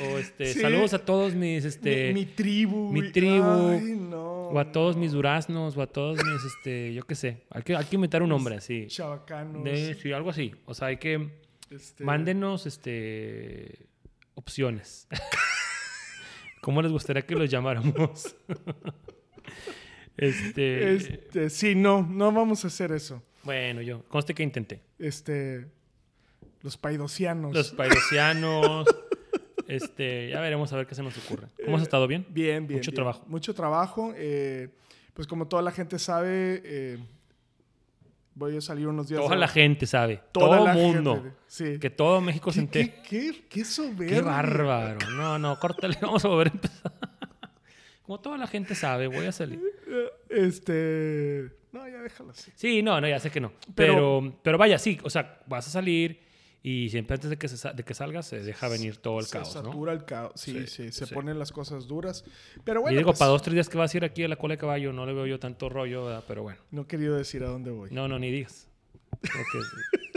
O este, Sí. saludos a todos mis, este, mi, mi tribu. mi tribu, Ay, no. o a todos mis duraznos, o a todos mis, este, yo qué sé. Hay que, hay que inventar un nombre así. Chavacanos. De, sí, algo así. O sea, hay que, este, mándenos, este, opciones. ¿Cómo les gustaría que los llamáramos? este, Este, sí, no, no vamos a hacer eso. bueno, yo, conste que intenté. Este, los paidosianos. Los paidosianos, este, ya veremos a ver qué se nos ocurre. ¿Cómo has estado bien? Bien, bien. Mucho bien. trabajo. Mucho trabajo. eh, pues como toda la gente sabe, eh, voy a salir unos días. Toda de- la gente sabe. toda todo el mundo. gente, sí. Que todo México se ¿Qué, entere. qué, qué, qué soberbio. Qué bárbaro. No, no, córtale. Vamos a volver a empezar. Como toda la gente sabe, voy a salir. Este. No, ya déjalo así. Sí, no, no, ya sé que no. Pero- Pero, pero, vaya, sí, o sea, vas a salir y siempre antes de que, se de que salgas se deja venir todo el se caos, ¿no? satura el caos. Sí, sí, Sí, se sí. ponen las cosas duras. Pero bueno, y digo, pues, para dos, tres días que vas a ir aquí a la cola de caballo, no le veo yo tanto rollo, ¿verdad? pero bueno. no he querido decir a dónde voy. No, no, ni digas. Porque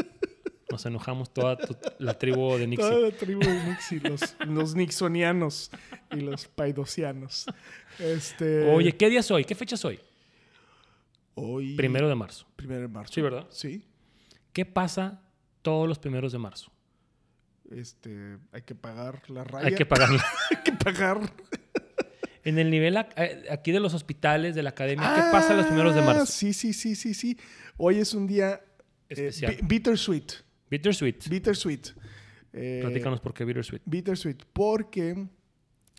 nos enojamos toda tu- la tribu de Toda Nixie. la tribu de Nixie, los, los nixonianos y los paidosianos. Este, Oye, ¿qué día es hoy? ¿Qué fecha es hoy? hoy. Primero de marzo. Primero de marzo. Sí, ¿verdad? Sí. ¿Qué pasa todos los primeros de marzo? Este, hay que pagar la raya. Hay que pagarla. Hay que pagar. En el nivel eh, aquí de los hospitales, de la academia, ¿qué pasa los primeros de Ah, marzo? Sí, sí, sí, sí, sí. Hoy es un día eh, Especial. bi- bittersweet. Bittersweet. Bittersweet. Eh, Platícanos por qué Bittersweet. Bittersweet, porque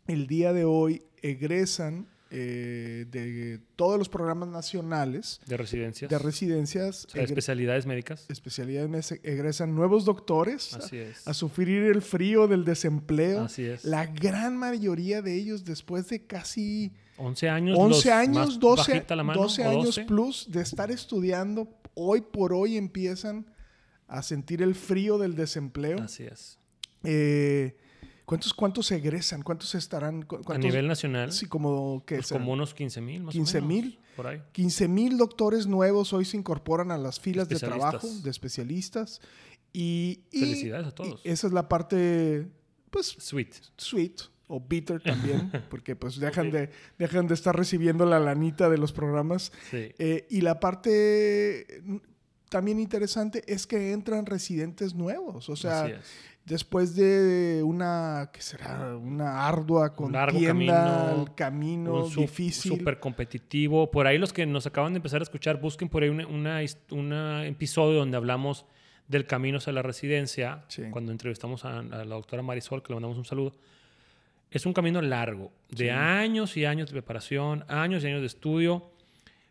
el día de hoy egresan eh, de todos los programas nacionales De residencias. de residencias, o sea, egre- especialidades médicas. especialidades, egresan nuevos doctores Así es. a sufrir el frío del desempleo. Así es. La gran mayoría de ellos después de casi 11 años. 11 los años, más 12, bajita la mano, 12 o años 12. plus de estar estudiando, hoy por hoy empiezan a sentir el frío del desempleo. Así es. Eh, ¿cuántos, ¿Cuántos egresan? ¿Cuántos estarán? ¿Cu- A cuántos- nivel nacional, Sí, como que pues como unos 15 mil más 15,000. o menos. Por ahí. 15 mil doctores nuevos hoy se incorporan a las filas de trabajo de especialistas. Y, y- Felicidades a todos. y esa es la parte, pues, Sweet. sweet o bitter también, porque pues dejan, de, dejan de estar recibiendo la lanita de los programas. Sí. Eh, y la parte mm, también interesante es que entran residentes nuevos. O sea, Así es. Después de una, ¿qué será? Una ardua Un largo contienda, camino, el camino un su- difícil. súper competitivo. Por ahí los que nos acaban de empezar a escuchar, busquen por ahí un una, una episodio donde hablamos del camino hacia la residencia, Sí. cuando entrevistamos a, a la doctora Marisol, que le mandamos un saludo. Es un camino largo, de años y años de preparación, años y años de estudio,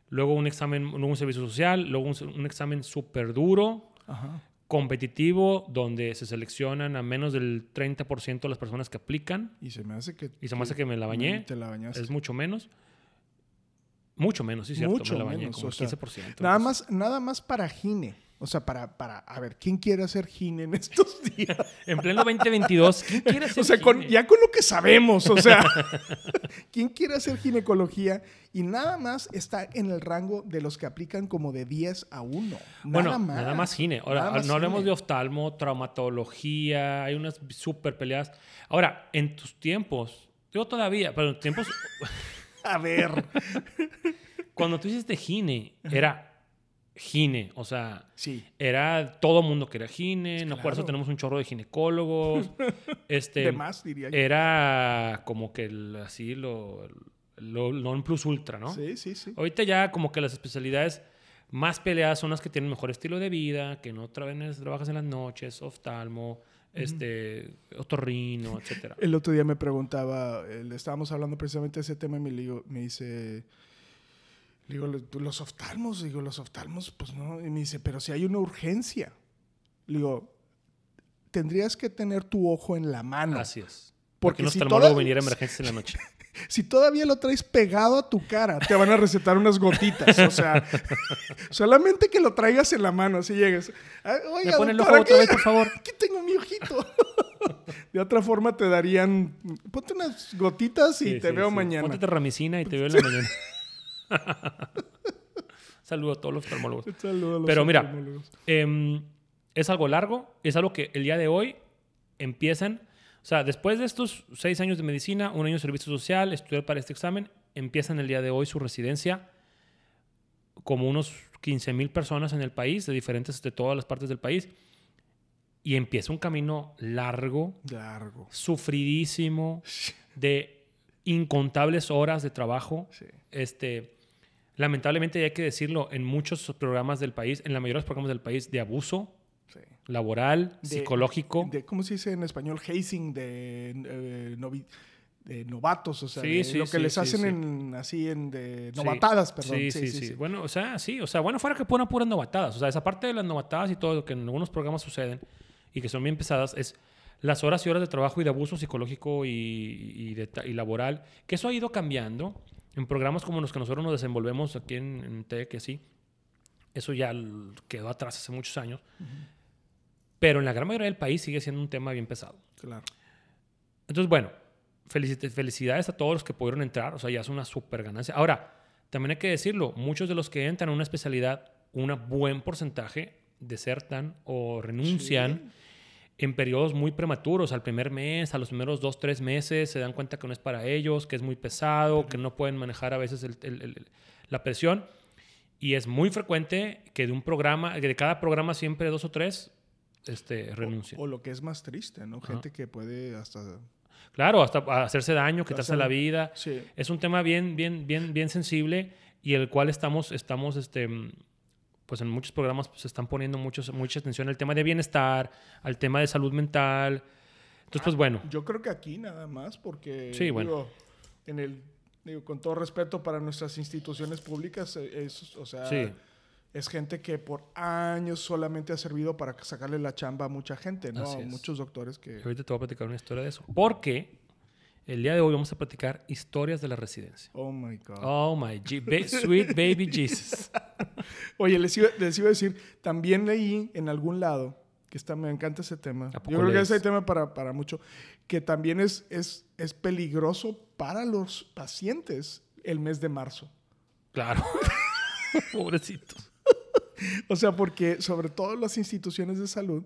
luego un examen, luego un servicio social, luego un, un examen súper duro, Ajá. Competitivo, donde se seleccionan a menos del 30% de las personas que aplican. Y se me hace que... Y se me hace que me la bañé. Te la bañaste. Es mucho menos. Mucho menos, sí, cierto. Mucho me la bañé, menos, como o sea, 15%. Nada pues. más, nada más para gine. O sea, para, para, a ver, ¿quién quiere hacer gine en estos días? En pleno 2022, ¿quién quiere hacer O sea, con- ya con lo que sabemos, o sea, ¿quién quiere hacer ginecología? Y nada más está en el rango de los que aplican como de 10 a 1. Nada Bueno, más. nada más gine. Ahora, Nada más no hablemos gine. de oftalmo, traumatología, hay unas súper peleadas. Ahora, en tus tiempos, yo todavía, pero en tiempos, A ver, cuando tú hiciste gine, era gine, o sea, sí. era todo mundo quería gine, no por eso claro. tenemos un chorro de ginecólogos. este, De más, diría yo. era como que el- así lo, lo non plus ultra, ¿no? Sí, sí, sí. Ahorita ya como que las especialidades más peleadas son las que tienen mejor estilo de vida, que no trabajas, trabajas en las noches, oftalmo, este, otorrino, etcétera. El otro día me preguntaba, le estábamos hablando precisamente de ese tema y me dice, le digo, "Los- oftalmos, digo, los oftalmos, pues no, y me dice, pero si hay una urgencia. Le digo, tendrías que tener tu ojo en la mano. Así es. Porque Porque un si oftalmólogo viniera a emergencias en la noche. Si todavía lo traes pegado a tu cara, te van a recetar unas gotitas. O sea, solamente que lo traigas en la mano, así llegues. "Ah, ¿Me Oiga, pone el ojo otra aquí- vez, por favor? Aquí tengo mi ojito. De otra forma te darían, ponte unas gotitas y Sí, te sí, veo sí. mañana. Póntete ramicina y te veo en la mañana. Saludo a todos los oftalmólogos. Saludos a los Pero mira. Em, es algo largo, es algo que el día de hoy empiezan, o sea, después de estos seis años de medicina, un año de servicio social, estudiar para este examen, empiezan el día de hoy su residencia como unos 15 mil personas en el país, de diferentes, de todas las partes del país, y empieza un camino largo, Largo. sufridísimo, de incontables horas de trabajo. Sí. Este, lamentablemente, hay que decirlo, en muchos programas del país, en la mayoría de los programas del país, de abuso sí. laboral, De- psicológico. De, ¿Cómo se dice en español? Hazing de, eh, novi- de novatos, o sea, Sí, de sí, lo que les hacen sí. en, así en de novatadas, perdón. Sí, sí, sí, Bueno, o sea, sí, o sea, bueno, fuera que ponen puras novatadas. O sea, esa parte de las novatadas y todo lo que en algunos programas suceden y que son bien pesadas es las horas y horas de trabajo y de abuso psicológico y, y, de ta- y laboral, que eso ha ido cambiando en programas como los que nosotros nos desenvolvemos aquí en, en TEC, que sí. Eso ya quedó atrás hace muchos años. Pero en la gran mayoría del país sigue siendo un tema bien pesado. Claro. Entonces, bueno, felici- felicidades a todos los que pudieron entrar. O sea, ya es una super ganancia. Ahora, también hay que decirlo, muchos de los que entran a una especialidad, un buen porcentaje desertan o renuncian en periodos muy prematuros, al primer mes, a los primeros dos, tres meses, se dan cuenta que no es para ellos, que es muy pesado, que no pueden manejar a veces el- el- el- la presión. Y es muy frecuente que de un programa, que de cada programa siempre dos o tres este, renuncian. O lo que es más triste, ¿no? Gente que puede hasta... Claro, hasta hacerse daño, quitarse Hacer- la vida. Sí. Es un tema bien, bien, bien, bien sensible y el cual estamos, estamos, este, pues en muchos programas pues, se están poniendo muchos, mucha atención al tema de bienestar, al tema de salud mental. Entonces, pues bueno, Yo creo que aquí nada más, porque Sí, bueno. digo, en el, digo, con todo respeto para nuestras instituciones públicas, eh, es, o sea, Sí. es gente que por años solamente ha servido para sacarle la chamba a mucha gente, ¿no? Muchos doctores que... ahorita te voy a platicar una historia de eso. Porque el día de hoy vamos a platicar historias de la residencia. Oh my God. Oh my G- ba- sweet baby Jesus. Oye, les iba, les iba a decir, también leí en algún lado, que está, me encanta ese tema. ¿A poco Yo creo que lees? ese tema para, para mucho, que también es, es, es peligroso para los pacientes el mes de marzo. Claro. Pobrecitos. O sea, porque sobre todo las instituciones de salud,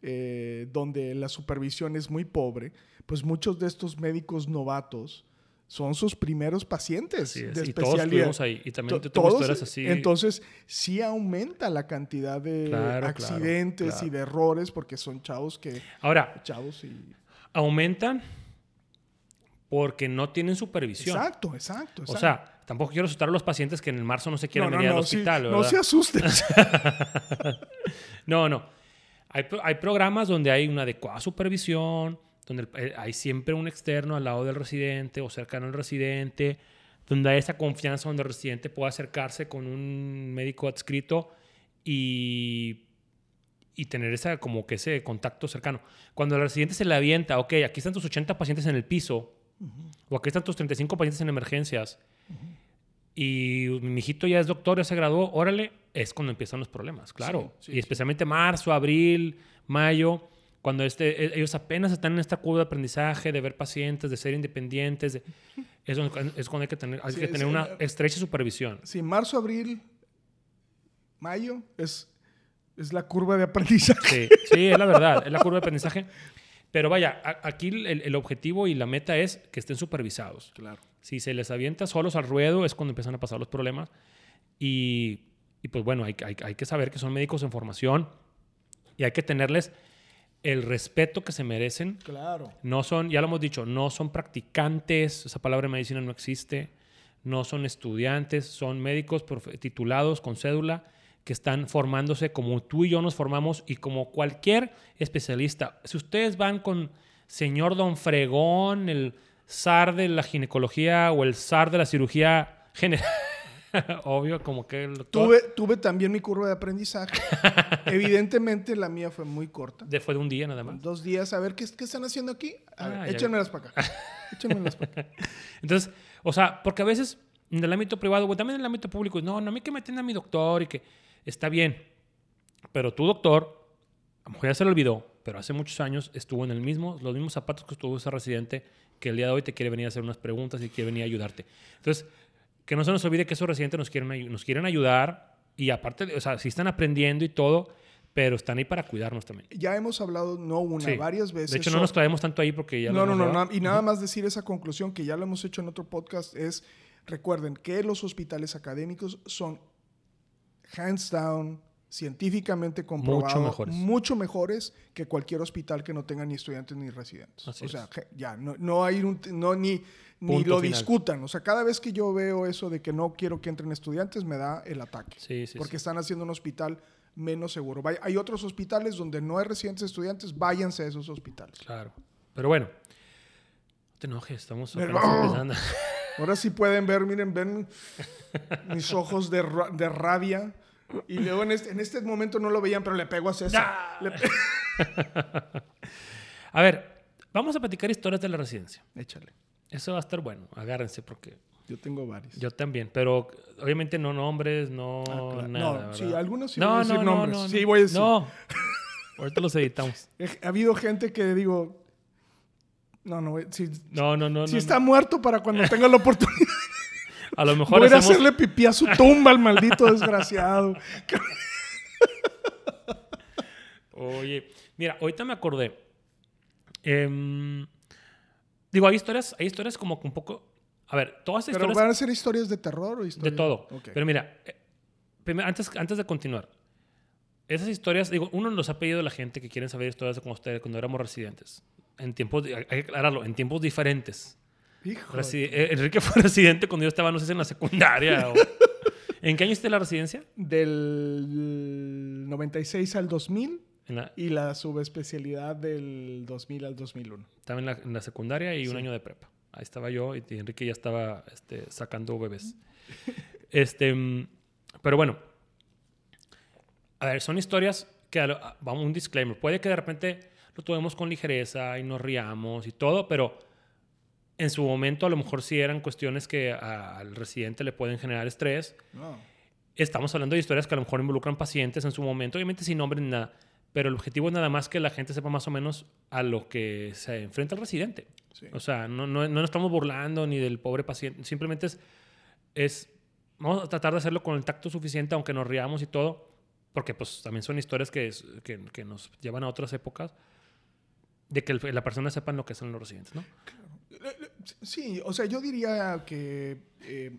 eh, donde la supervisión es muy pobre, pues muchos de estos médicos novatos son sus primeros pacientes Así es. de Y todos especialidad. ahí. Y también tengo todos, historias así. Entonces, sí aumenta la cantidad de Claro, claro, accidentes y de errores porque son chavos que... Ahora, Chavos y... aumentan porque no tienen supervisión. Exacto, exacto, exacto. O sea, tampoco quiero asustar a los pacientes que en el marzo no se quieren venir al sí, hospital, no se asusten. No, no. Hay, hay programas donde hay una adecuada supervisión, donde eh, hay siempre un externo al lado del residente o cercano al residente, donde hay esa confianza donde el residente pueda acercarse con un médico adscrito y, y tener esa, como que ese contacto cercano. Cuando el residente se le avienta, ok, aquí están tus 80 pacientes en el piso, o aquí están tus 35 pacientes en emergencias, y mi hijito ya es doctor, ya se graduó, órale, es cuando empiezan los problemas, claro. Sí, sí, y especialmente marzo, abril, mayo, cuando este, e- ellos apenas están en esta curva de aprendizaje, de ver pacientes, de ser independientes, de- es, donde, es cuando hay que tener, hay Sí, que tener una eh, estrecha supervisión. Sí, marzo, abril, mayo es, es la curva de aprendizaje. Sí, sí, es la verdad, es la curva de aprendizaje. Pero vaya, a- aquí el, el objetivo y la meta es que estén supervisados. Claro. Si se les avienta solos al ruedo es cuando empiezan a pasar los problemas. Y, y pues bueno, hay, hay- hay que saber que son médicos en formación y hay que tenerles el respeto que se merecen. Claro. No son, ya lo hemos dicho, no son practicantes, esa palabra en medicina no existe, no son estudiantes, son médicos titulados con cédula que están formándose como tú y yo nos formamos y como cualquier especialista. Si ustedes van con señor Don Fregón, el zar de la ginecología o el zar de la cirugía general, Obvio, como que el Tuve, tuve también mi curva de aprendizaje. Evidentemente la mía fue muy corta. de- fue de un día nada más. Dos días, a ver, ¿qué, qué están haciendo aquí? A ver, Ah, ya échenmelas para acá. Échenmelas para acá. Entonces, o sea, porque a veces en el ámbito privado, güey, también en el ámbito público, no, no, a mí que me atienda mi doctor y que está bien. Pero tu doctor, a lo mejor ya se le olvidó, pero hace muchos años estuvo en el mismo, los mismos zapatos que estuvo ese residente que el día de hoy te quiere venir a hacer unas preguntas y quiere venir a ayudarte. Entonces, que no se nos olvide que esos residentes nos quieren, nos quieren ayudar y aparte, o sea, sí están aprendiendo y todo, pero están ahí para cuidarnos también. Ya hemos hablado, no una, Sí. varias veces. De hecho, no nos clavemos tanto ahí porque ya lo No, no, no, Y nada más decir esa conclusión que ya lo hemos hecho en otro podcast es, recuerden que los hospitales académicos son hands down, científicamente comprobados, mejores. mucho mejores que cualquier hospital que no tenga ni estudiantes ni residentes. Así o sea, es. ya, no, no hay un, no, ni, ni lo final. discutan. O sea, cada vez que yo veo eso de que no quiero que entren estudiantes, me da el ataque. Sí, sí, porque sí. están haciendo un hospital menos seguro. Vaya- Hay otros hospitales donde no hay residentes estudiantes, váyanse a esos hospitales. Claro. Pero bueno, no te enojes, estamos empezando. Ahora sí pueden ver, miren, ven mis ojos de, ra- de rabia. Y luego en este, en este momento no lo veían, pero le pego a César. Pe- A ver, vamos a platicar historias de la residencia. Échale. Eso va a estar bueno, agárrense porque Yo tengo varios. yo también, pero obviamente no nombres, no Ah, claro. nada. No, sí, algunos sí voy a decir nombres. no, Sí, no. voy a decir. No, ahorita los editamos. Ha habido gente que digo, no, no, si, No, no, no. si no, está no. muerto para cuando tenga la oportunidad. A lo mejor Voy a hacemos... hacerle pipí a su tumba al maldito desgraciado. Oye, mira, ahorita me acordé. Em, digo, hay historias, hay historias como que un poco... A ver, todas estas ¿Pero historias... van a ser historias de terror o De historias? todo. Ok. Pero mira, eh, primero, antes, antes de continuar, esas historias, digo, uno nos ha pedido a la gente que quieren saber historias de cuando, ustedes, cuando éramos residentes. En tiempos, hay que aclararlo, en tiempos diferentes. Hijo. Resi- eh, Enrique fue residente cuando yo estaba, no sé si en la secundaria o... ¿En qué año hiciste la residencia? Del 96 al 2000 En la- y la subespecialidad del 2000 al 2001. estaba en la, en la secundaria y un Sí. año de prepa. Ahí estaba yo y Enrique ya estaba este, sacando bebés. este, mm, pero bueno, a ver, son historias que, vamos, un disclaimer, puede que de repente lo tomemos con ligereza y nos riamos y todo, pero en su momento a lo mejor sí eran cuestiones que a- al residente le pueden generar estrés. No. Estamos hablando de historias que a lo mejor involucran pacientes en su momento, obviamente sin nombre ni nada, pero el objetivo es nada más que la gente sepa más o menos a lo que se enfrenta el residente. Sí. O sea, no, no, no nos estamos burlando ni del pobre paciente, simplemente es, es, vamos a tratar de hacerlo con el tacto suficiente, aunque nos riamos y todo, porque pues también son historias que, que, que nos llevan a otras épocas, de que el- la persona sepa lo que son los residentes, ¿no? Sí, o sea, yo diría que eh,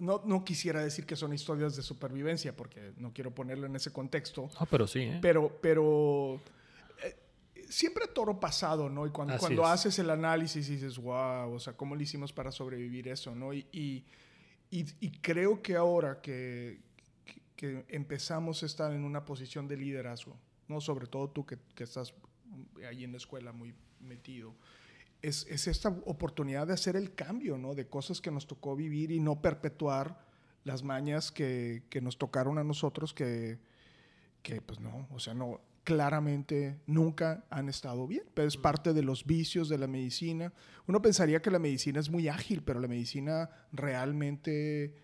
no, no quisiera decir que son historias de supervivencia, porque no quiero ponerlo en ese contexto, Ah, pero sí, ¿eh? pero, pero eh, siempre toro pasado, ¿no? Y cuando, Así cuando es. haces el análisis dices, wow, o sea, ¿cómo le hicimos para sobrevivir eso, ¿no? Y, y, y- y creo que ahora que, que- que empezamos a estar en una posición de liderazgo, ¿no? Sobre todo tú que, que estás ahí en la escuela muy metido, es, es esta oportunidad de hacer el cambio, ¿no? De cosas que nos tocó vivir y no perpetuar las mañas que, que nos tocaron a nosotros que, que pues no, o sea, no, claramente nunca han estado bien, pero es parte de los vicios de la medicina. Uno pensaría que la medicina es muy ágil, pero la medicina realmente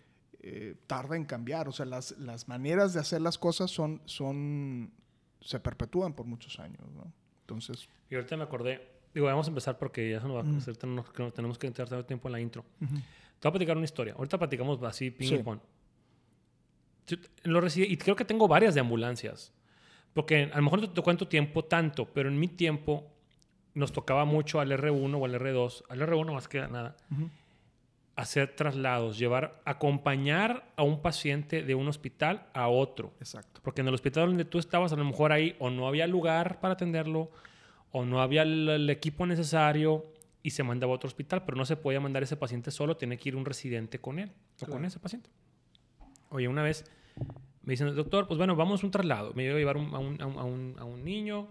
eh, tarda en cambiar, o sea, las, las maneras de hacer las cosas son, son, se perpetúan por muchos años, ¿no? Entonces, Y ahorita me acordé, digo, vamos a empezar porque ya se nos va Mm. a tenemos que- tenemos que entrar tiempo en la intro. Te voy a platicar una historia. Ahorita platicamos así, ping Sí. y pong. Yo- lo y creo que tengo varias de ambulancias. Porque a lo mejor no te tocó en tu tiempo tanto, pero en mi tiempo nos tocaba mucho al R1 o al R2, al R1 más que nada, hacer traslados, llevar, acompañar a un paciente de un hospital a otro. exacto. Porque en el hospital donde tú estabas, a lo mejor ahí o no había lugar para atenderlo, o no había el, el equipo necesario y se mandaba a otro hospital, pero no se podía mandar ese paciente solo, tiene que ir un residente con él o con ese paciente. Oye, una vez me dicen, doctor, pues bueno, vamos a un traslado. Me iba a llevar a, un, a un- a un- a un niño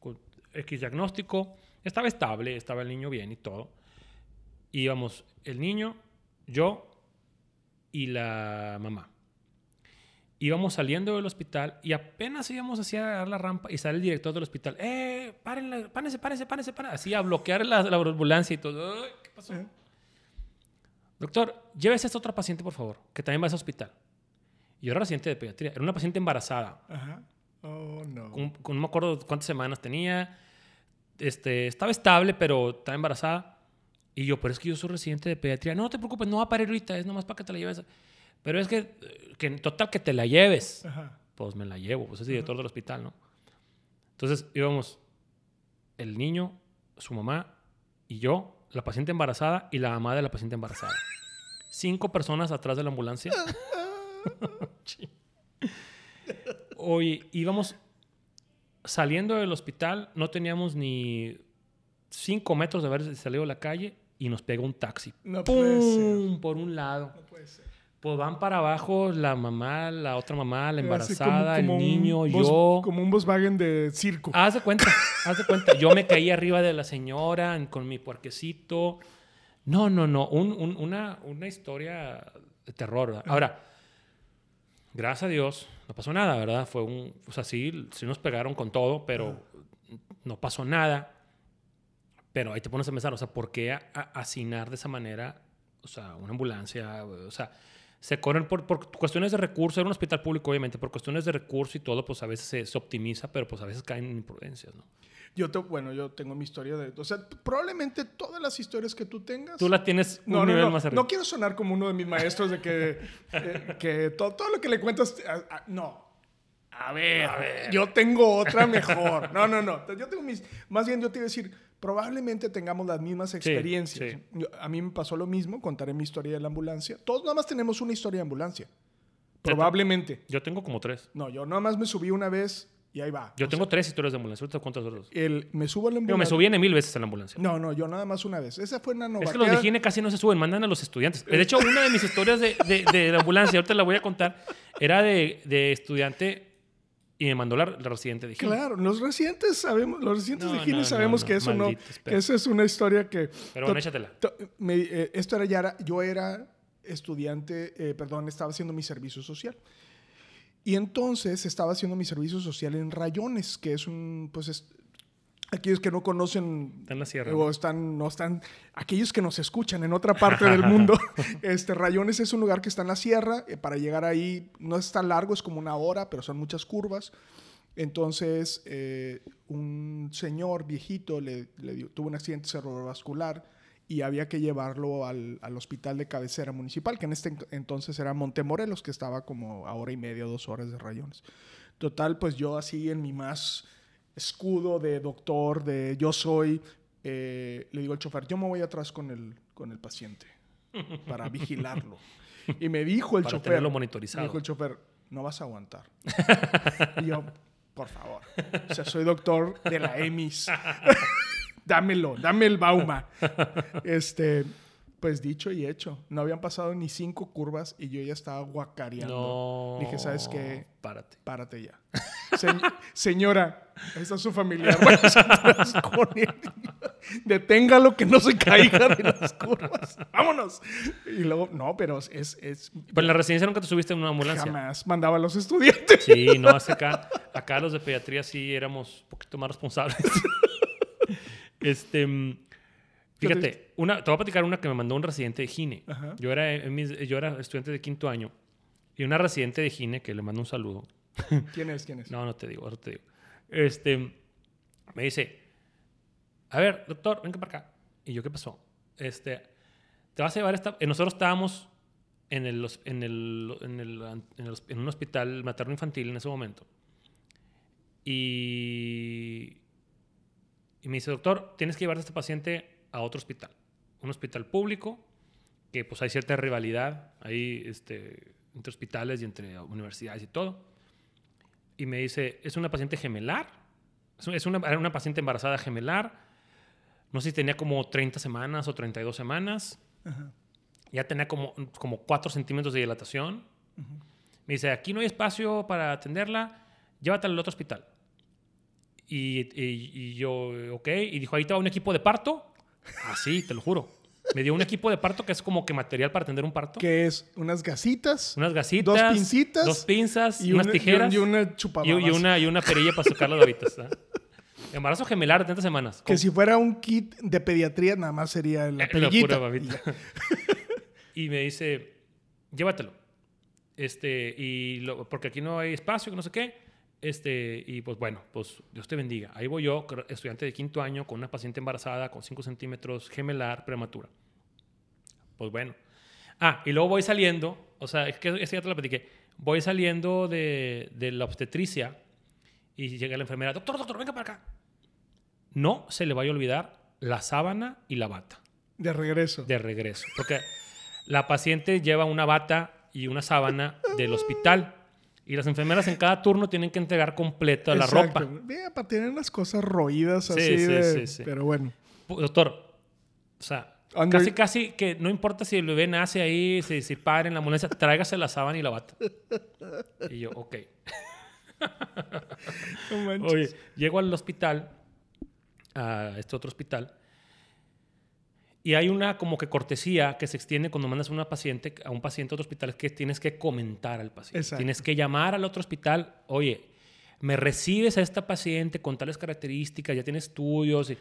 con X diagnóstico. Estaba estable, estaba el niño bien y todo. Y íbamos el niño, yo y la mamá. Íbamos saliendo del hospital y apenas íbamos hacia la rampa y sale el director del hospital. ¡Eh! Párenle, párense, párense, párense, párense. Así a bloquear la, la ambulancia y todo. Ay, ¿Qué pasó? Eh. Doctor, llévese a esta otra paciente, por favor, que también va a ese hospital. Y yo era residente de pediatría. Era una paciente embarazada. Ajá. Oh, no. Con, con- no me acuerdo cuántas semanas tenía. Este, estaba estable, pero estaba embarazada. Y yo, pero es que yo soy residente de pediatría. No te preocupes, no va a parir ahorita, es nomás para que te la lleves. Pero es que, que en total, que te la lleves. Ajá. Pues me la llevo, pues es director del hospital, ¿no? Entonces íbamos el niño, su mamá y yo, la paciente embarazada y la mamá de la paciente embarazada. Cinco personas atrás de la ambulancia. Oye, íbamos saliendo del hospital, no teníamos ni cinco metros de haber salido a la calle y nos pega un taxi. No puede ser. ¡Pum! Por un lado. No puede ser. Pues van para abajo la mamá, la otra mamá, la embarazada, como- como el niño, yo. Como un Volkswagen de circo. Haz de cuenta, haz de cuenta. Yo me caí arriba de la señora con mi puerquecito. No, no, no. un- un- una, una historia de terror. ¿verdad? Ahora, gracias a Dios, no pasó nada, ¿verdad? Fue un. O sea, sí, sí nos pegaron con todo, pero no pasó nada. Pero ahí te pones a pensar, o sea, ¿por qué asignar de esa manera, o sea, una ambulancia? O sea, se corren por, por cuestiones de recursos, era un hospital público, obviamente, por cuestiones de recursos y todo, pues a veces se, se optimiza, pero pues a veces caen en imprudencias, ¿no? Yo te, bueno, yo tengo mi historia de... O sea, probablemente todas las historias que tú tengas... Tú la tienes un No, no, nivel no. más arriba. No quiero sonar como uno de mis maestros de que, eh, que to- todo lo que le cuentas... a- a- no. A ver, yo tengo otra mejor. No, no, no. Yo tengo mis... Más bien yo te iba a decir, probablemente tengamos las mismas experiencias. sí. Yo- a mí me pasó lo mismo, contaré mi historia de la ambulancia. Todos nada más tenemos una historia de ambulancia. Probablemente. Yo tengo como tres. No, yo nada más me subí una vez y ahí va. Yo O tengo tres historias de ambulancia. Ahorita cuento otras sea, el, me subo a la Digo, me subí en mil veces en la ambulancia. No, no, yo nada más una vez. Esa fue una Es novatada. que los de higiene casi no se suben, mandan a los estudiantes. De hecho, una de mis historias de, de- de la ambulancia, ahorita la voy a contar, era de, de estudiante y me mandó la, la residente de higiene. Claro, los residentes sabemos, los residentes No, de no, sabemos no, que eso no, que esa es una historia que. Pero bueno, échatela. me- eh, esto era ya, yo era estudiante, eh, perdón, estaba haciendo mi servicio social. Y entonces estaba haciendo mi servicio social en Rayones, que es un, pues, es- aquellos que no conocen Está en la sierra. o están, no están, aquellos que nos escuchan en otra parte del mundo, este, Rayones es un lugar que está en la sierra, eh, para llegar ahí no es tan largo, es como una hora, pero son muchas curvas. Entonces, eh, un señor viejito le, le dio- tuvo un accidente cerebrovascular y había que llevarlo al, al hospital de cabecera municipal, que en este en- entonces era Montemorelos, que estaba como a hora y media, dos horas de Rayones. Total, pues yo así en mi más escudo de doctor, de yo soy, eh, le digo al chofer, yo me voy atrás con el, con el paciente para vigilarlo. Y me dijo el Para chofer, tenerlo me dijo el chofer, no vas a aguantar. y yo, por favor, o sea, soy doctor de la EMIS. Dámelo, dame el Bauma. Este, pues dicho y hecho, no habían pasado ni cinco curvas y yo ya estaba guacareando. No. Dije, ¿sabes qué? Párate. Párate ya. Se- señora, esa es su él. Deténgalo que no se caiga de las curvas. Vámonos. Y luego, no, pero es, es Pero en la residencia nunca te subiste en una ambulancia. jamás mandaba a los estudiantes. Sí, no, hace acá. Acá los de pediatría sí éramos un poquito más responsables. este. Fíjate, una, te voy a platicar una que me mandó un residente de Gine. Ajá. Yo era, en mis- yo era estudiante de quinto año y una residente de Gine que le mando un saludo. ¿Quién es? ¿Quién es? No, no te digo, ahora te digo. Este, me dice, a ver, doctor, venga para acá. Y yo, ¿qué pasó? Este, te vas a llevar esta... eh, Nosotros estábamos en, el, en, el, en, el- en un hospital materno-infantil en ese momento. Y, y me dice, doctor, tienes que llevar a este paciente a otro hospital. Un hospital público, que pues hay cierta rivalidad ahí este, entre hospitales y entre universidades y todo y me dice, es una paciente gemelar, es un- es una, era una paciente embarazada gemelar, no sé si tenía como 30 semanas o 32 semanas, Ajá. ya tenía como, como 4 centímetros de dilatación. Me dice, aquí no hay espacio para atenderla, llévatela al otro hospital. Y, y- y yo, ok, y dijo, ahí va un equipo de parto. Así, te lo juro. Me dio un equipo de parto que es como que material para atender un parto. Que es unas gasitas. Unas gasitas. Dos pincitas. Dos pinzas. y unas una- tijeras. Y, una y, chupababas. y una, y una perilla para sacar las babitas. ¿ah? Embarazo gemelar de 30 semanas. Que si fuera un kit de pediatría, nada más sería la Eh, perillita. pura babita. y me dice, llévatelo. Este, y lo- porque aquí no hay espacio, que no sé qué. Este, y pues bueno, pues Dios te bendiga. Ahí voy yo, estudiante de quinto año, con una paciente embarazada con 5 centímetros, gemelar, prematura. Pues bueno. Ah, y luego voy saliendo, o sea, es que ese ya te lo platiqué. Voy saliendo de, de la obstetricia y llega la enfermera, doctor, doctor, venga para acá. No se le vaya a olvidar la sábana y la bata De regreso. de regreso. Porque la paciente lleva una bata y una sábana del hospital. Y las enfermeras en cada turno tienen que entregar completa la ropa. Mira, para tener las cosas roídas Sí, así sí, de... sí, sí. Pero bueno. Doctor, o sea, Under- casi, casi que no importa si el bebé nace ahí, si, si para en la ambulancia, tráigase la sábana y la bata. Y yo, ok. No. Oye, llego al hospital, a este otro hospital, y hay una como que cortesía que se extiende cuando mandas a una paciente, a un paciente a otro hospital, que tienes que comentar al paciente. Exacto. Tienes que llamar al otro hospital, oye, me recibes a esta paciente con tales características, ya tiene estudios, y,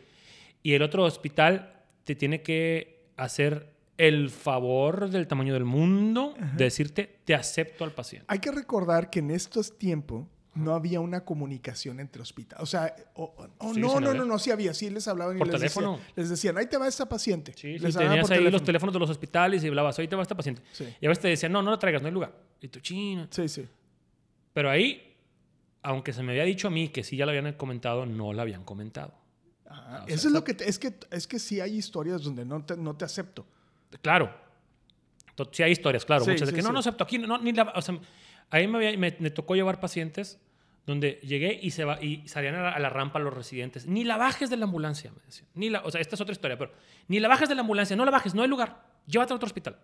y el otro hospital te tiene que hacer el favor del tamaño del mundo de decirte, te acepto al paciente. Hay que recordar que en estos tiempos no había una comunicación entre hospitales. O sea, o- o- Sí, no, no, no, no, sí había. Sí les hablaban y Por les, teléfono. decían, les decían, ahí te va esta paciente. Sí, sí, les hablaban tenías por ahí los teléfono. teléfonos de los hospitales y hablabas, ahorita va esta paciente. Sí. Y a veces te decían, no, no la traigas, no hay lugar. Y tú, china. Sí, sí. Pero ahí, aunque se me había dicho a mí que sí ya lo habían comentado, no la habían comentado. Ah, sea, eso es lo que... te- es, que, es que sí hay historias donde no te, no te acepto. Claro. Sí hay historias, claro. Sí, muchas de sí, que no, sí. no acepto aquí. No, ni la, o sea, ahí me, había- me, me tocó llevar pacientes donde llegué y, se va, y salían a la, a la rampa los residentes. Ni la bajes de la ambulancia, me decían. Ni la, o sea, esta es otra historia, pero ni la bajes de la ambulancia, no la bajes, no hay lugar. Llévate a otro hospital.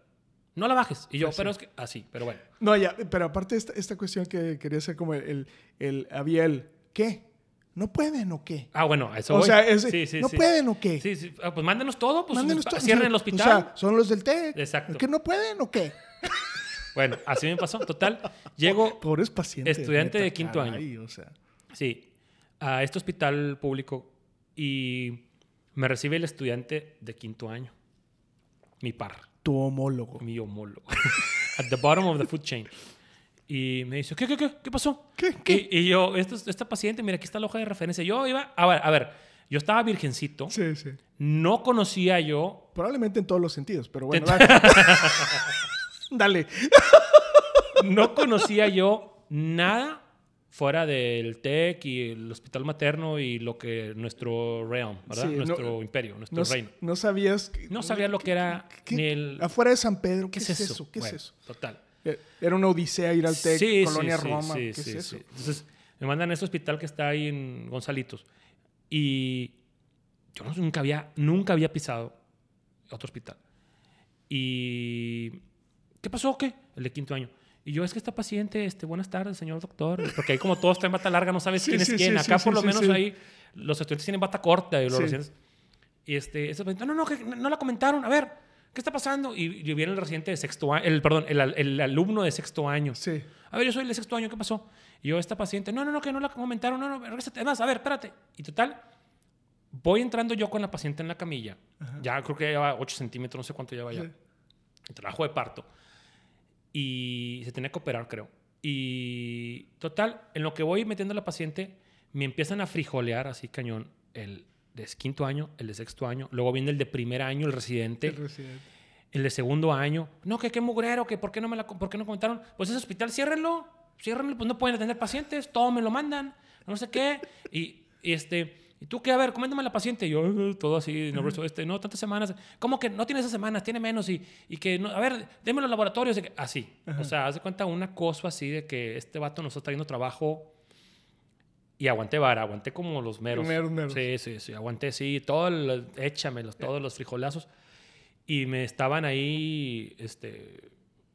No la bajes. Y yo, Pues sí. pero es que así, pero bueno. No, ya, pero aparte esta, esta cuestión que quería hacer como el, el, el- había el, ¿qué? ¿No pueden o qué? Ah, bueno, eso O voy. sea, es- Sí, sí, ¿no sí. pueden o qué? Sí, sí. Ah, pues mándenos todo, pues Mándenos cierren el O hospital. sea, son los del TEC. Exacto. ¿Que no pueden o qué? Bueno, así me pasó. Total, llego, Pobres pacientes. Estudiante neta, de quinto caray, O sea, sí, a este hospital público y me recibe el estudiante de quinto año. Mi par, tu homólogo. mi homólogo. At the bottom of the food chain. Y me dice, ¿qué, qué, qué? ¿Qué pasó? ¿Qué? ¿Qué? Y, y yo, esta paciente, mira, aquí está la hoja de referencia. Yo iba, a ver, a ver, yo estaba virgencito. Sí, sí. No conocía yo Probablemente en todos los sentidos, pero bueno, dale. No conocía yo nada fuera del TEC y el hospital materno y lo que nuestro realm, ¿verdad? Sí, no- nuestro imperio, nuestro No, reino. no sabías. que- No sabía lo que era ¿Qué? ni el... Afuera de San Pedro, ¿Qué, es eso? ¿Qué Bueno, es eso? Total. Eh, Era una odisea ir al TEC, Sí, Colonia sí, Roma. sí, ¿Qué sí, es eso? sí. Entonces, me mandan a este hospital que está ahí en Gonzalitos. Y yo nunca había, nunca había pisado otro hospital. Y... ¿Qué pasó? ¿Qué? El de quinto año. Y yo, es que esta paciente, este, buenas tardes, señor doctor. Porque ahí como todos traen bata larga, no sabes Sí, quién es sí, quién. sí, Acá por lo menos ahí los estudiantes tienen bata corta y los residentes... Y este, no, no, que no, no la comentaron. A ver, ¿qué está pasando? Y, y viene el residente de sexto año, el, perdón, el, el alumno de sexto año. Sí. A ver, yo soy el de sexto año, ¿qué pasó? Y yo, esta paciente, no, no, no, que no la comentaron, no, no, regrésate. Además, a ver, espérate. Y total, voy entrando yo con la paciente en la camilla. Ya creo que ya lleva 8 centímetros, no sé cuánto lleva ya. El trabajo de parto. Y se tenía que operar, creo. Y total, en lo que voy metiendo a la paciente, me empiezan a frijolear así cañón el de quinto año, el de sexto año. Luego viene el de primer año, el residente El residente. el de segundo año, no, que qué mugrero, que por qué no me la, por qué no comentaron, pues ese hospital ciérrenlo, ciérrenlo, pues no pueden atender pacientes, todo me lo mandan, no sé qué, y, y este, y tú qué, a ver, coméntame a la paciente, y yo "Eh, todo así, nervioso, este, no, tantas semanas, ¿cómo que no tiene esas semanas, tiene menos, y, y que, no, a ver, déme los laboratorios, y que- así, o sea, haz de cuenta un acoso así de que este vato nos está trayendo trabajo y aguanté vara, aguanté como los meros. Meros, meros. Sí, sí, sí, aguanté, sí, todo, el- échamelos, todos los frijolazos. Y me estaban ahí, este,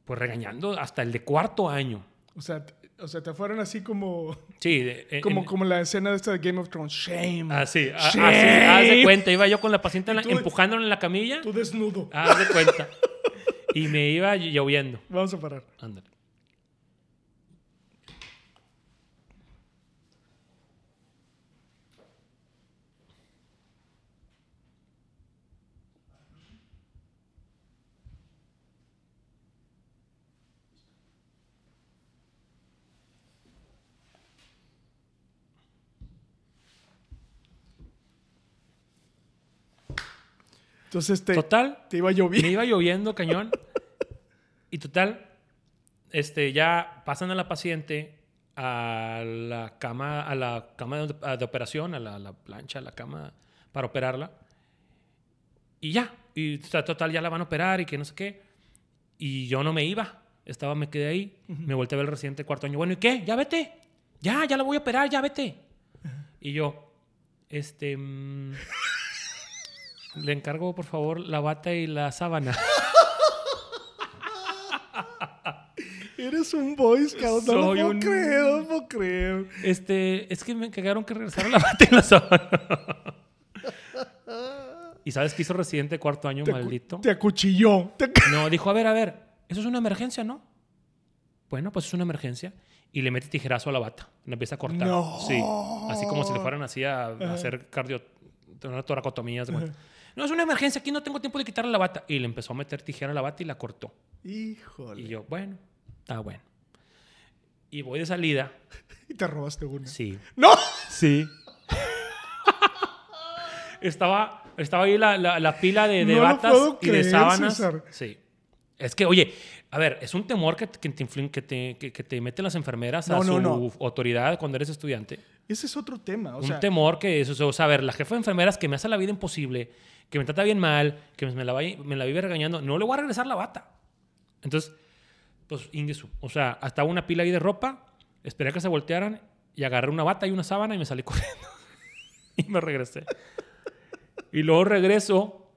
pues regañando hasta el de cuarto año. O sea, O sea, te fueron así como. Sí, de- en- Como, en- como la escena de esta de Game of Thrones. Shame. Así, a- así, Shame. haz de cuenta. Iba yo con la paciente en la- empujándola en la camilla. Tú desnudo. Haz de cuenta. Y me iba lloviendo. Vamos a parar. Ándale. Entonces te, Total, te iba me lloviendo. iba lloviendo cañón. Y total, este, ya pasan a la paciente a la cama, a la cama de, a- de operación, a la, la plancha, a la cama para operarla. Y ya. Y total, ya la van a operar y que no sé qué. Y yo no me iba. Estaba, me quedé ahí. Me volteé a ver el residente de cuarto año. Bueno, ¿y qué? Ya vete. Ya, ya la voy a operar, ya vete. Y yo, este. mm, le encargo, por favor, la bata y la sábana. Eres un Boy Scout. No lo puedo un- creer, no lo puedo creer. Este, es que me encargaron que regresara la bata y la sábana. ¿Y sabes qué hizo residente de cuarto año, Te, maldito? te acuchilló. Te No, dijo, a ver, a ver, eso es una emergencia, ¿no? Bueno, pues es una emergencia. Y le mete tijerazo a la bata. La empieza a cortar. No. Sí. Así como si le fueran así a, a hacer cardio... Una toracotomía. cuenta. No, es una emergencia. Aquí no tengo tiempo de quitarle la bata. Y le empezó a meter tijera a la bata y la cortó. Híjole. Y yo, bueno, está bueno. Y voy de salida. Y te robaste una. Sí. ¡No! Sí. estaba, estaba ahí la, la- la pila de, de No batas y de creer, sábanas. César. Sí. Es que, oye, a ver, es un temor que, que te, influen- que, te, que, que te meten las enfermeras a No, su no. autoridad cuando eres estudiante. Ese es otro tema. O un sea, temor que es, o sea, a ver, la jefa de enfermeras que me hace la vida imposible, que me trata bien mal, que me la, vaya- me la vive regañando, no le voy a regresar la bata. Entonces, pues, ingreso. O sea, hasta una pila ahí de ropa, esperé a que se voltearan y agarré una bata y una sábana y me salí corriendo. y me regresé. y luego regreso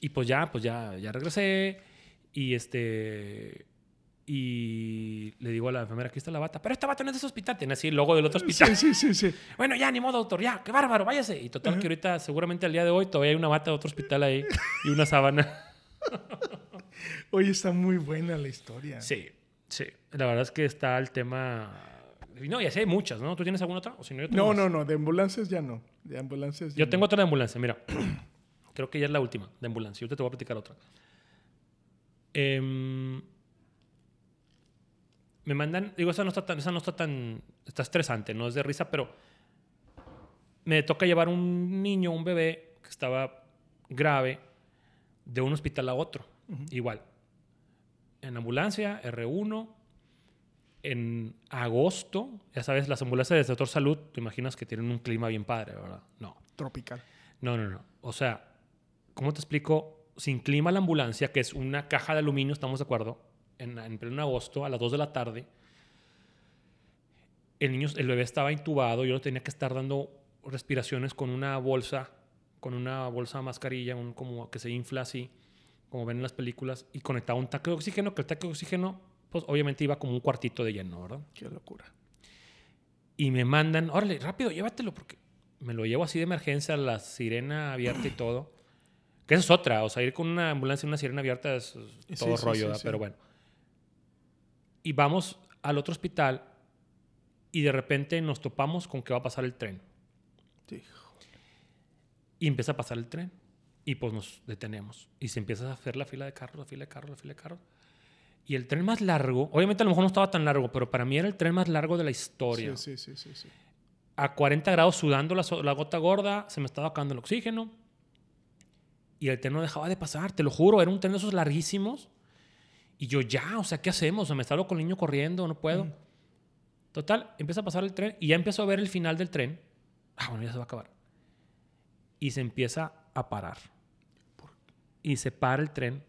y pues ya, pues ya, ya regresé y este... Y le digo a la enfermera, aquí está la bata. Pero esta bata no es de ese hospital. Tiene así el logo del otro hospital. sí, sí, sí, sí. Bueno, ya, ni modo, doctor, ya, qué bárbaro, váyase. Y total, que ahorita, seguramente al día de hoy, todavía hay una bata de otro hospital ahí y una sábana. Oye, está muy buena la historia. Sí, sí. La verdad es que está el tema. No, y así hay muchas, ¿no? ¿Tú tienes alguna otra? O si no, yo No, más. no, no. De ambulancias ya no. De ambulancias ya Yo no. tengo otra de ambulancia, mira. Creo que ya es la última de ambulancia. Yo te voy a platicar otra. Em, me mandan, digo, esa no está tan, esa no está tan, está estresante, no es de risa, pero me toca llevar un niño, un bebé que estaba grave de un hospital a otro, igual. En ambulancia, R1, en agosto, ya sabes, las ambulancias del sector salud, te imaginas que tienen un clima bien padre, ¿verdad? No. Tropical. No, no, no. O sea, ¿cómo te explico? Sin clima la ambulancia, que es una caja de aluminio, ¿estamos de acuerdo? En, en pleno agosto, a las 2 de la tarde, el niño, el bebé estaba intubado, yo le tenía que estar dando respiraciones con una bolsa, con una bolsa mascarilla, un, como que se infla así, como ven en las películas, y conectaba un tanque de oxígeno, que el tanque de oxígeno, pues obviamente iba como un cuartito de lleno, ¿verdad? Qué locura. y me mandan, órale, rápido, llévatelo, porque me lo llevo así de emergencia, la sirena abierta y todo. Que esa es otra, o sea, ir con una ambulancia y una sirena abierta es todo sí, rollo, sí, ¿verdad? sí. pero bueno. Y vamos al otro hospital y de repente nos topamos con que va a pasar el tren. Sí. Y empieza a pasar el tren. Y pues nos detenemos. Y se empieza a hacer la fila de carros, la fila de carros, la fila de carros. Y el tren más largo, obviamente a lo mejor no estaba tan largo, pero para mí era el tren más largo de la historia Sí, sí, sí, sí, sí. a 40 grados sudando la gota gorda, se me estaba acabando el oxígeno. Y el tren no dejaba de pasar, te lo juro, era un tren de esos larguísimos. Y yo ya, o sea, ¿qué hacemos? O sea, me salgo con el niño corriendo, no puedo. Total, empieza a pasar el tren y ya empiezo a ver el final del tren. Ah, bueno, ya se va a acabar. Y se empieza a parar. Y se para el tren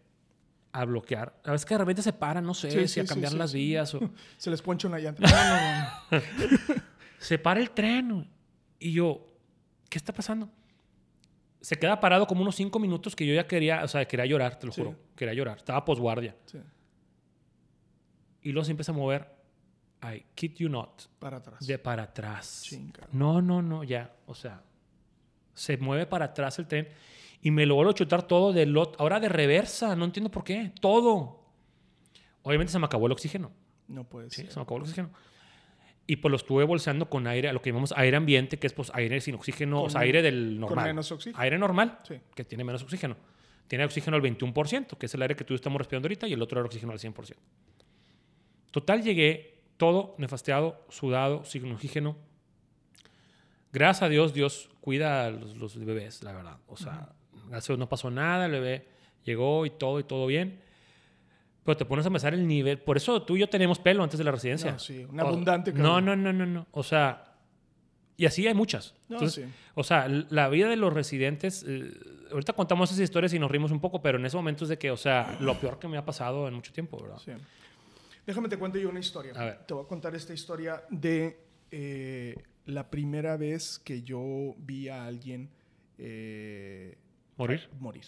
a bloquear. A veces que de repente se para, no sé, Sí, si sí, a cambiar sí, las vías o... Se les poncha una llanta. No, no, no. Se para el tren. Y yo, ¿qué está pasando? Se queda parado como unos cinco minutos que yo ya quería, o sea, quería llorar, te lo juro. Quería llorar. Estaba posguardia. Sí. Y luego se empieza a mover I kid you not, Para atrás. de para atrás. Chinga. No, no, no, ya. O sea, se mueve para atrás el tren y me logró chutar todo de lot, ahora de reversa. No entiendo por qué. Todo. Obviamente se me acabó el oxígeno. No puede Sí, ser. se me acabó el oxígeno. Y pues lo estuve bolseando con aire, a lo que llamamos aire ambiente, que es pues aire sin oxígeno, Con o sea, aire del con normal. menos oxígeno. Aire normal, Sí. que tiene menos oxígeno. Tiene oxígeno al 21%, que es el aire que tú y estamos respirando ahorita, y el otro era oxígeno al 100%. Total, llegué todo nefasteado, sudado, sin oxígeno. Gracias a Dios, Dios cuida a los, los bebés, la verdad. O sea, gracias a Dios no pasó nada, el bebé llegó y todo, y todo bien. Pero te pones a pensar el nivel. Por eso tú y yo tenemos pelo antes de la residencia. No, sí, un O- abundante No, cabello. no, no, no, no. O sea, y así hay muchas. No, Entonces, sí. O sea, la vida de los residentes. eh, ahorita contamos esas historias y nos rimos un poco, pero en ese momento es de que, o sea, lo peor que me ha pasado en mucho tiempo, ¿verdad? Sí. Déjame te cuento yo una historia. A ver. Te voy a contar esta historia de eh, la primera vez que yo vi a alguien eh, ¿Morir? morir.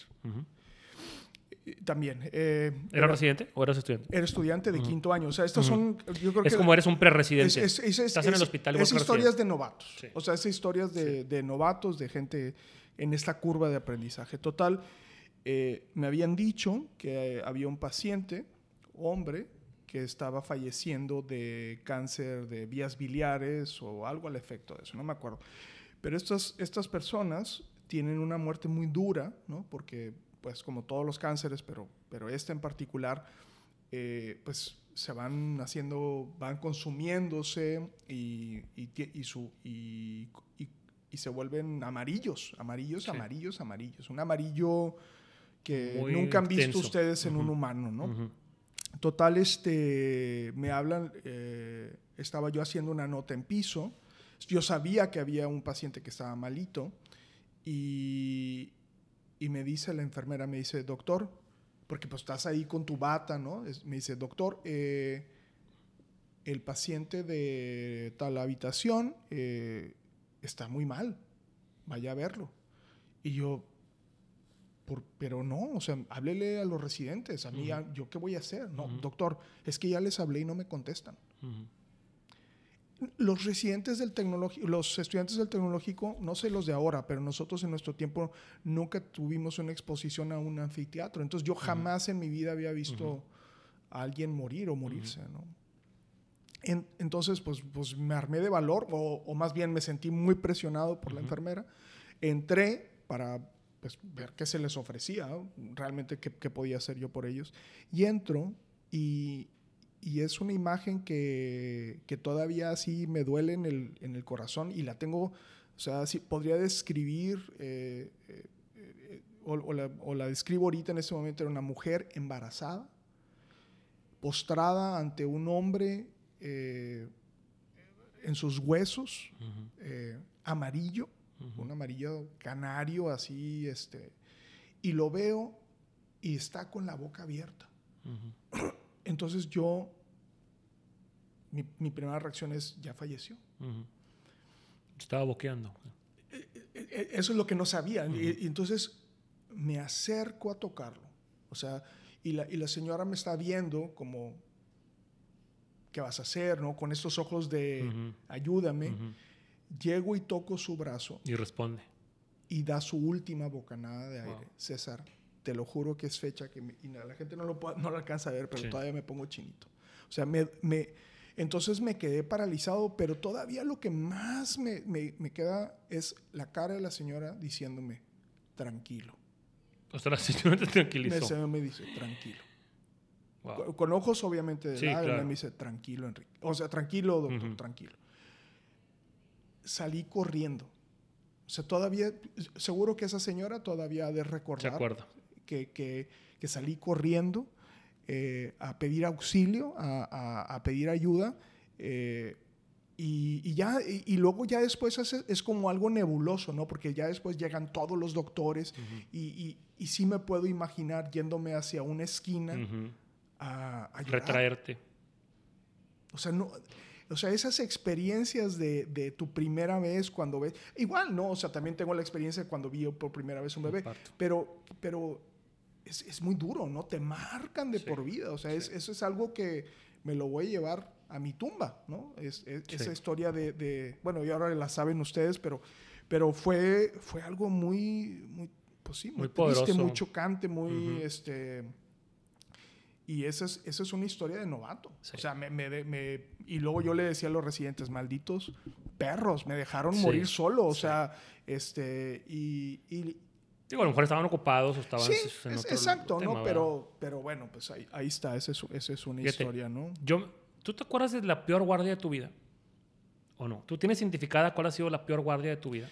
Eh, También. eh, ¿Eras residente o eras estudiante? era estudiante de quinto año. O sea, estos son. Yo creo Es que como eres un es, pre-residente. es- es- Estás en el hospital es historias de novatos. Sí. O sea, es historias de, de novatos, de gente en esta curva de aprendizaje. Total, eh, me habían dicho que había un paciente, hombre, que estaba falleciendo de cáncer de vías biliares o algo al efecto de eso, no me acuerdo. Pero estas, estas personas tienen una muerte muy dura, ¿no? Porque, pues, como todos los cánceres, pero, pero este en particular, eh, pues se van haciendo, van consumiéndose y, y, su, y, y- se vuelven amarillos, amarillos, Sí. amarillos, amarillos. Un amarillo que Muy nunca han visto intenso. ustedes en un humano, ¿no? Total, este, me hablan, eh, estaba yo haciendo una nota en piso, yo sabía que había un paciente que estaba malito y, me dice la enfermera, me dice, doctor, porque pues estás ahí con tu bata, ¿no? Me dice, doctor, eh, el paciente de tal habitación eh, está muy mal, vaya a verlo. Y yo, por- pero no, o sea, háblele a los residentes, a mí, Ujú. a- ¿yo qué voy a hacer? No, Ujú. doctor, es que ya les hablé y no me contestan. Ujú. Los residentes del tecnológico, los estudiantes del tecnológico, no sé los de ahora, pero nosotros en nuestro tiempo nunca tuvimos una exposición a un anfiteatro. Entonces yo jamás en mi vida había visto a alguien morir o morirse, ¿no? En- entonces, pues, pues me armé de valor, o, o más bien me sentí muy presionado por la enfermera. Entré para pues, ver qué se les ofrecía, realmente qué, qué podía hacer yo por ellos. Y entro y, y es una imagen que, que todavía así me duele en el, en el corazón y la tengo, o sea, sí, podría describir, eh, eh, eh, o, o la, o la describo ahorita en este momento, era una mujer embarazada, postrada ante un hombre eh, en sus huesos, eh, amarillo, Un amarillo canario así, este, y lo veo y está con la boca abierta. Entonces yo, mi, mi primera reacción es, ya falleció. Estaba boqueando. E- e- Eso es lo que no sabía. Y- y, entonces me acerco a tocarlo. O sea, y la, y la señora me está viendo como, ¿qué vas a hacer? ¿no? Con estos ojos de, ayúdame. Llego y toco su brazo Y responde. y da su última bocanada de aire. Wow. César, te lo juro que es fecha que me- y la gente no lo, puede- no lo alcanza a ver, pero Sí. todavía me pongo chinito. O sea, me, me- entonces me quedé paralizado, pero todavía lo que más me, me- me queda es la cara de la señora diciéndome, tranquilo. O sea, la señora te Me, tranquilizó. se- me dice, tranquilo. Wow. Con, con ojos obviamente de Sí, lágrimas, claro. me dice, tranquilo, Enrique. O sea, tranquilo, doctor, Ujú. tranquilo. Salí corriendo. O sea, todavía, seguro que esa señora todavía ha de recordar acuerda. que, que- que salí corriendo eh, a pedir auxilio, a, a- a pedir ayuda. eh, y, y ya, y, y luego ya después es, es como algo nebuloso, ¿no? Porque ya después llegan todos los doctores Ujú. y, y, y sí me puedo imaginar yéndome hacia una esquina Ujú. a, a llorar. Retraerte. O sea, no, o sea, esas experiencias de, de tu primera vez cuando ves, igual, ¿no? O sea, también tengo la experiencia de cuando vi por primera vez un bebé, pero, pero es, es muy duro, ¿no? Te marcan de Sí, por vida. O sea, es- eso es algo que me lo voy a llevar a mi tumba, ¿no? Es, es- Esa historia de, de- bueno, y ahora la saben ustedes, pero, pero fue, fue algo muy, muy, pues sí, muy, Muy triste, poderoso. muy chocante, muy, este... Y esa es, esa es una historia de novato. Sí. O sea, me, me y luego yo le decía a los residentes, malditos perros, me dejaron Sí, morir solo. O sí. sea, este, y, y- Digo, a lo mejor estaban ocupados o estaban sí, en es- otro exacto, tema, ¿no? Pero, pero bueno, pues ahí, ahí está, esa es, esa es una Fíjate, historia, ¿no? Yo, ¿Tú te acuerdas de la peor guardia de tu vida? ¿O no? ¿Tú tienes identificada cuál ha sido la peor guardia de tu vida?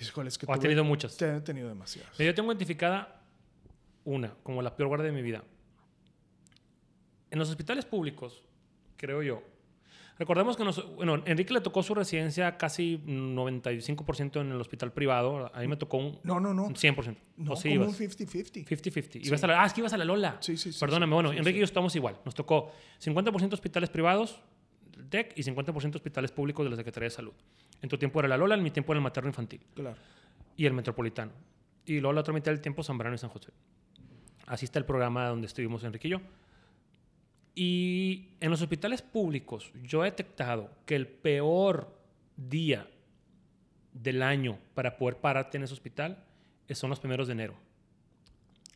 Híjole, es que ¿O has tuve- tenido muchas? te- He tenido demasiadas. Yo tengo identificada una como la peor guardia de mi vida. En los hospitales públicos, creo yo. Recordemos que nos, bueno, Enrique le tocó su residencia casi 95% en el hospital privado. A mí me tocó un, No, no, no. un 100%. No, ¿O sí como ibas? un 50-50. 50-50. Ibas a la- ah, es que ibas a la Lola. Sí, sí, sí, Perdóname. sí, bueno, sí, Enrique sí. y yo estamos igual. Nos tocó 50% hospitales privados, del TEC, y 50% hospitales públicos de la Secretaría de Salud. En tu tiempo era la Lola, en mi tiempo era el materno infantil Claro. y el metropolitano. Y luego la otra mitad del tiempo Zambrano y San José. Así está el programa donde estuvimos Enrique y yo. Y en los hospitales públicos yo he detectado que el peor día del año para poder pararte en ese hospital son los primeros de enero.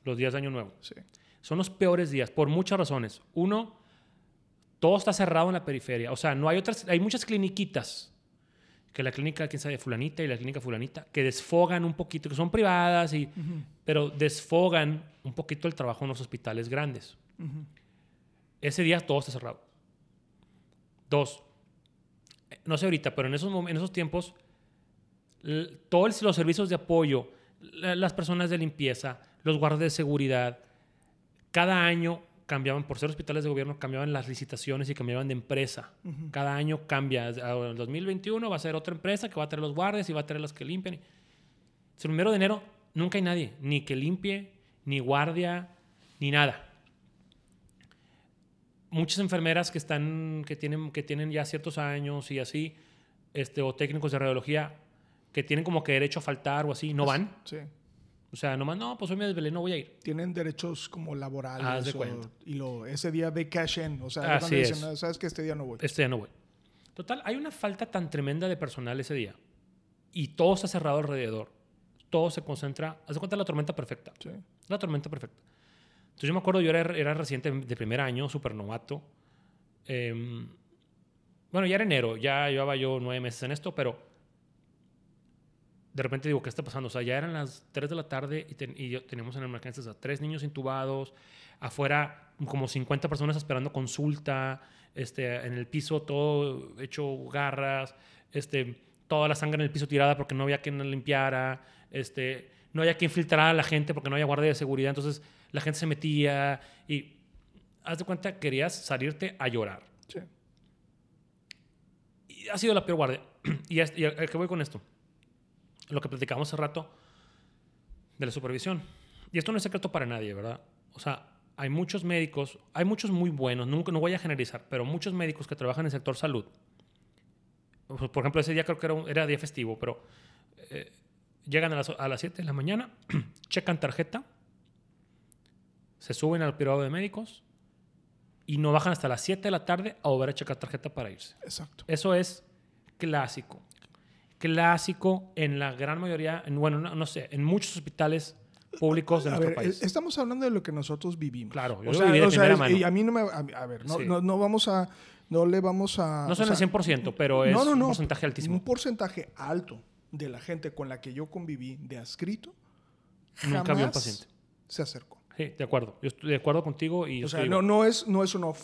Los días de Año Nuevo. Sí. Son los peores días por muchas razones. Uno, todo está cerrado en la periferia. O sea, no hay otras, hay muchas cliniquitas. Que la clínica, quién sabe, fulanita y la clínica fulanita, que desfogan un poquito, que son privadas, y, pero desfogan un poquito el trabajo en los hospitales grandes. Ujú. Ese día todo está cerrado. Dos, no sé ahorita, pero en esos, en esos tiempos, todos los servicios de apoyo, la- las personas de limpieza, los guardias de seguridad, cada año cambiaban, por ser hospitales de gobierno, cambiaban las licitaciones y cambiaban de empresa. Cada año cambia. En el 2021 va a ser otra empresa que va a traer los guardias y va a traer las que limpian. El primero de enero nunca hay nadie, ni que limpie, ni guardia, ni nada muchas enfermeras que están que tienen que tienen ya ciertos años y así este o técnicos de radiología que tienen como que derecho a faltar o así no van Sí. o sea nomás no pues hoy me desvelé no voy a ir Tienen derechos como laborales. Haz de o- cuenta. y lo, ese día de cash in. O sea, Así dicen, es. "No, sabes que este día no voy. este ya no voy total hay una falta tan tremenda de personal ese día y todo está cerrado alrededor todo se concentra haz de cuenta la tormenta perfecta Sí. La tormenta perfecta. Entonces yo me acuerdo, yo era, era residente de primer año, súper novato. Em, bueno, ya era enero, ya llevaba yo nueve meses en esto, pero de repente digo, ¿qué está pasando? O sea, ya eran las 3 de la tarde y, ten- y yo, teníamos en emergencias a tres niños intubados, afuera como 50 personas esperando consulta, este, en el piso todo hecho garras, este, toda la sangre en el piso tirada porque no había quien la limpiara, este, no había quien filtrar a la gente porque no había guardia de seguridad, entonces la gente se metía y haz de cuenta querías salirte a llorar. Sí. Y ha sido la peor guardia. y, es- y a, a qué voy con esto? Lo que platicamos hace rato de la supervisión. Y esto no es secreto para nadie, ¿verdad? O sea, hay muchos médicos, hay muchos muy buenos, nunca, no voy a generalizar, pero muchos médicos que trabajan en el sector salud. Por por ejemplo, ese día creo que era, un- era día festivo, pero eh, llegan a las, a las 7 de la mañana, checan tarjeta, se suben al privado de médicos y no bajan hasta las 7 de la tarde a volver a checar tarjeta para irse. Exacto. Eso es clásico. Clásico en la gran mayoría, en, bueno, no, no sé, en muchos hospitales públicos de A nuestro ver, país. es- estamos hablando de lo que nosotros vivimos. Claro, yo o lo sea, viví de o sea, primera es- mano. y a mí no me... A, ver, no, Sí. no, no vamos a... No le vamos a... no son el sea, 100%, pero es no, no, no, un porcentaje altísimo. Un porcentaje alto de la gente con la que yo conviví de adscrito Nunca vio un jamás paciente. se acercó. Sí, de acuerdo. Yo estoy de acuerdo contigo y O sea, no, no, es, no es una ofensa.